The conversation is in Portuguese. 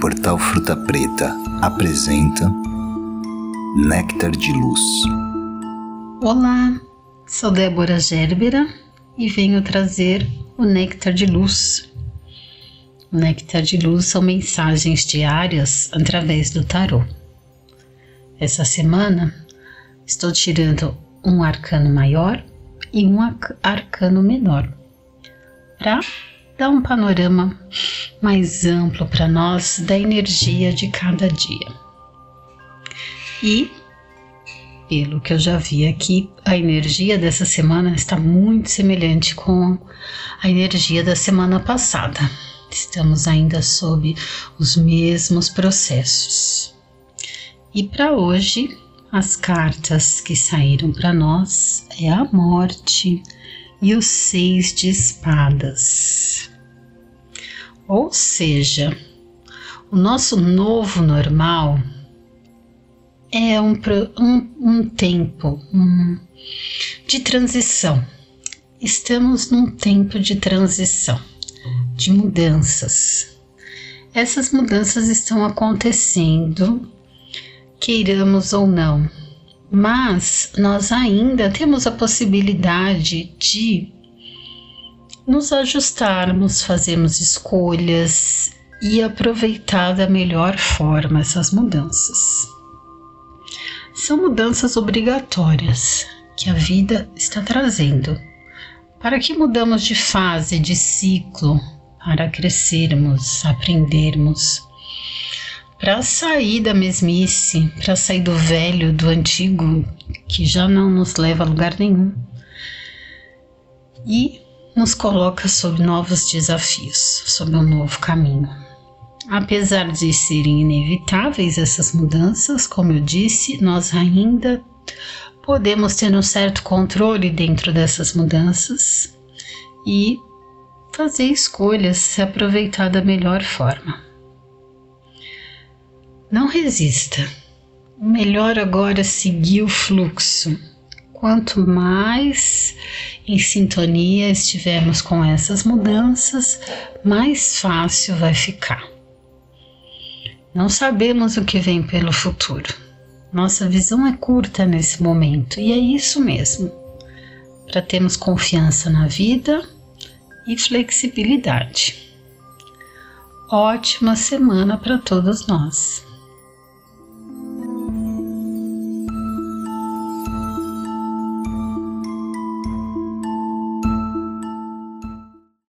Portal Fruta Preta apresenta Néctar de Luz. Olá, sou Débora Gerbera e venho trazer o Néctar de Luz. O Néctar de Luz são mensagens diárias através do tarô. Essa semana estou tirando um arcano maior e um arcano menor para dar um panorama mais amplo para nós da energia de cada dia. E, pelo que eu já vi aqui, a energia dessa semana está muito semelhante com a energia da semana passada. Estamos ainda sob os mesmos processos. E para hoje, as cartas que saíram para nós é a morte e o seis de espadas. Ou seja, o nosso novo normal é um, um, um tempo um, de transição. Estamos num tempo de transição, de mudanças. Essas mudanças estão acontecendo, queiramos ou não, mas nós ainda temos a possibilidade de nos ajustarmos, fazermos escolhas e aproveitar da melhor forma essas mudanças. São mudanças obrigatórias que a vida está trazendo. Para que mudamos de fase, de ciclo, para crescermos, aprendermos, para sair da mesmice, para sair do velho, do antigo, que já não nos leva a lugar nenhum. E nos coloca sob novos desafios, sob um novo caminho. Apesar de serem inevitáveis essas mudanças, como eu disse, nós ainda podemos ter um certo controle dentro dessas mudanças e fazer escolhas, se aproveitar da melhor forma. Não resista. O melhor agora é seguir o fluxo Quanto mais em sintonia estivermos com essas mudanças, mais fácil vai ficar. Não sabemos o que vem pelo futuro. Nossa visão é curta nesse momento e é isso mesmo. Para termos confiança na vida e flexibilidade. Ótima semana para todos nós.